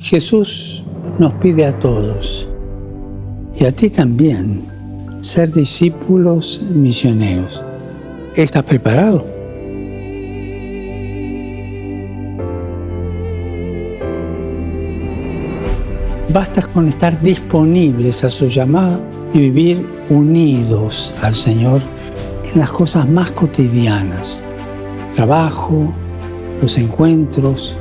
Jesús nos pide a todos, y a ti también, ser discípulos misioneros. ¿Estás preparado? Basta con estar disponibles a su llamado y vivir unidos al Señor en las cosas más cotidianas. Trabajo, los encuentros,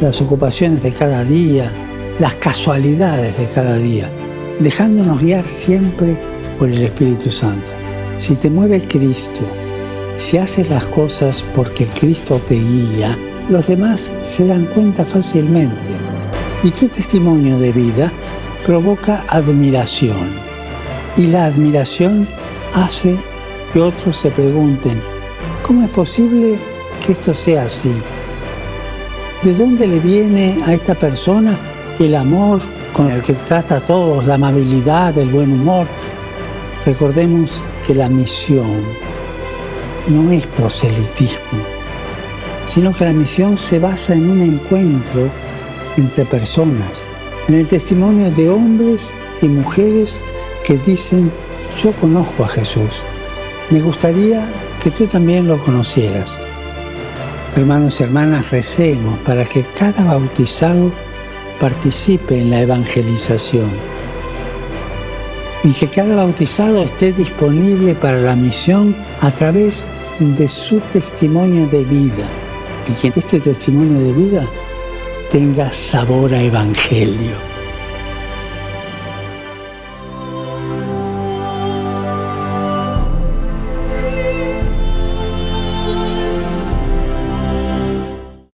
las ocupaciones de cada día, las casualidades de cada día, dejándonos guiar siempre por el Espíritu Santo. Si te mueve Cristo, si haces las cosas porque Cristo te guía, los demás se dan cuenta fácilmente. Y tu testimonio de vida provoca admiración. Y la admiración hace que otros se pregunten, ¿cómo es posible que esto sea así? ¿De dónde le viene a esta persona el amor con el que trata a todos, la amabilidad, el buen humor? Recordemos que la misión no es proselitismo, sino que la misión se basa en un encuentro entre personas, en el testimonio de hombres y mujeres que dicen, yo conozco a Jesús, me gustaría que tú también lo conocieras. Hermanos y hermanas, recemos para que cada bautizado participe en la evangelización y que cada bautizado esté disponible para la misión a través de su testimonio de vida y que este testimonio de vida tenga sabor a evangelio.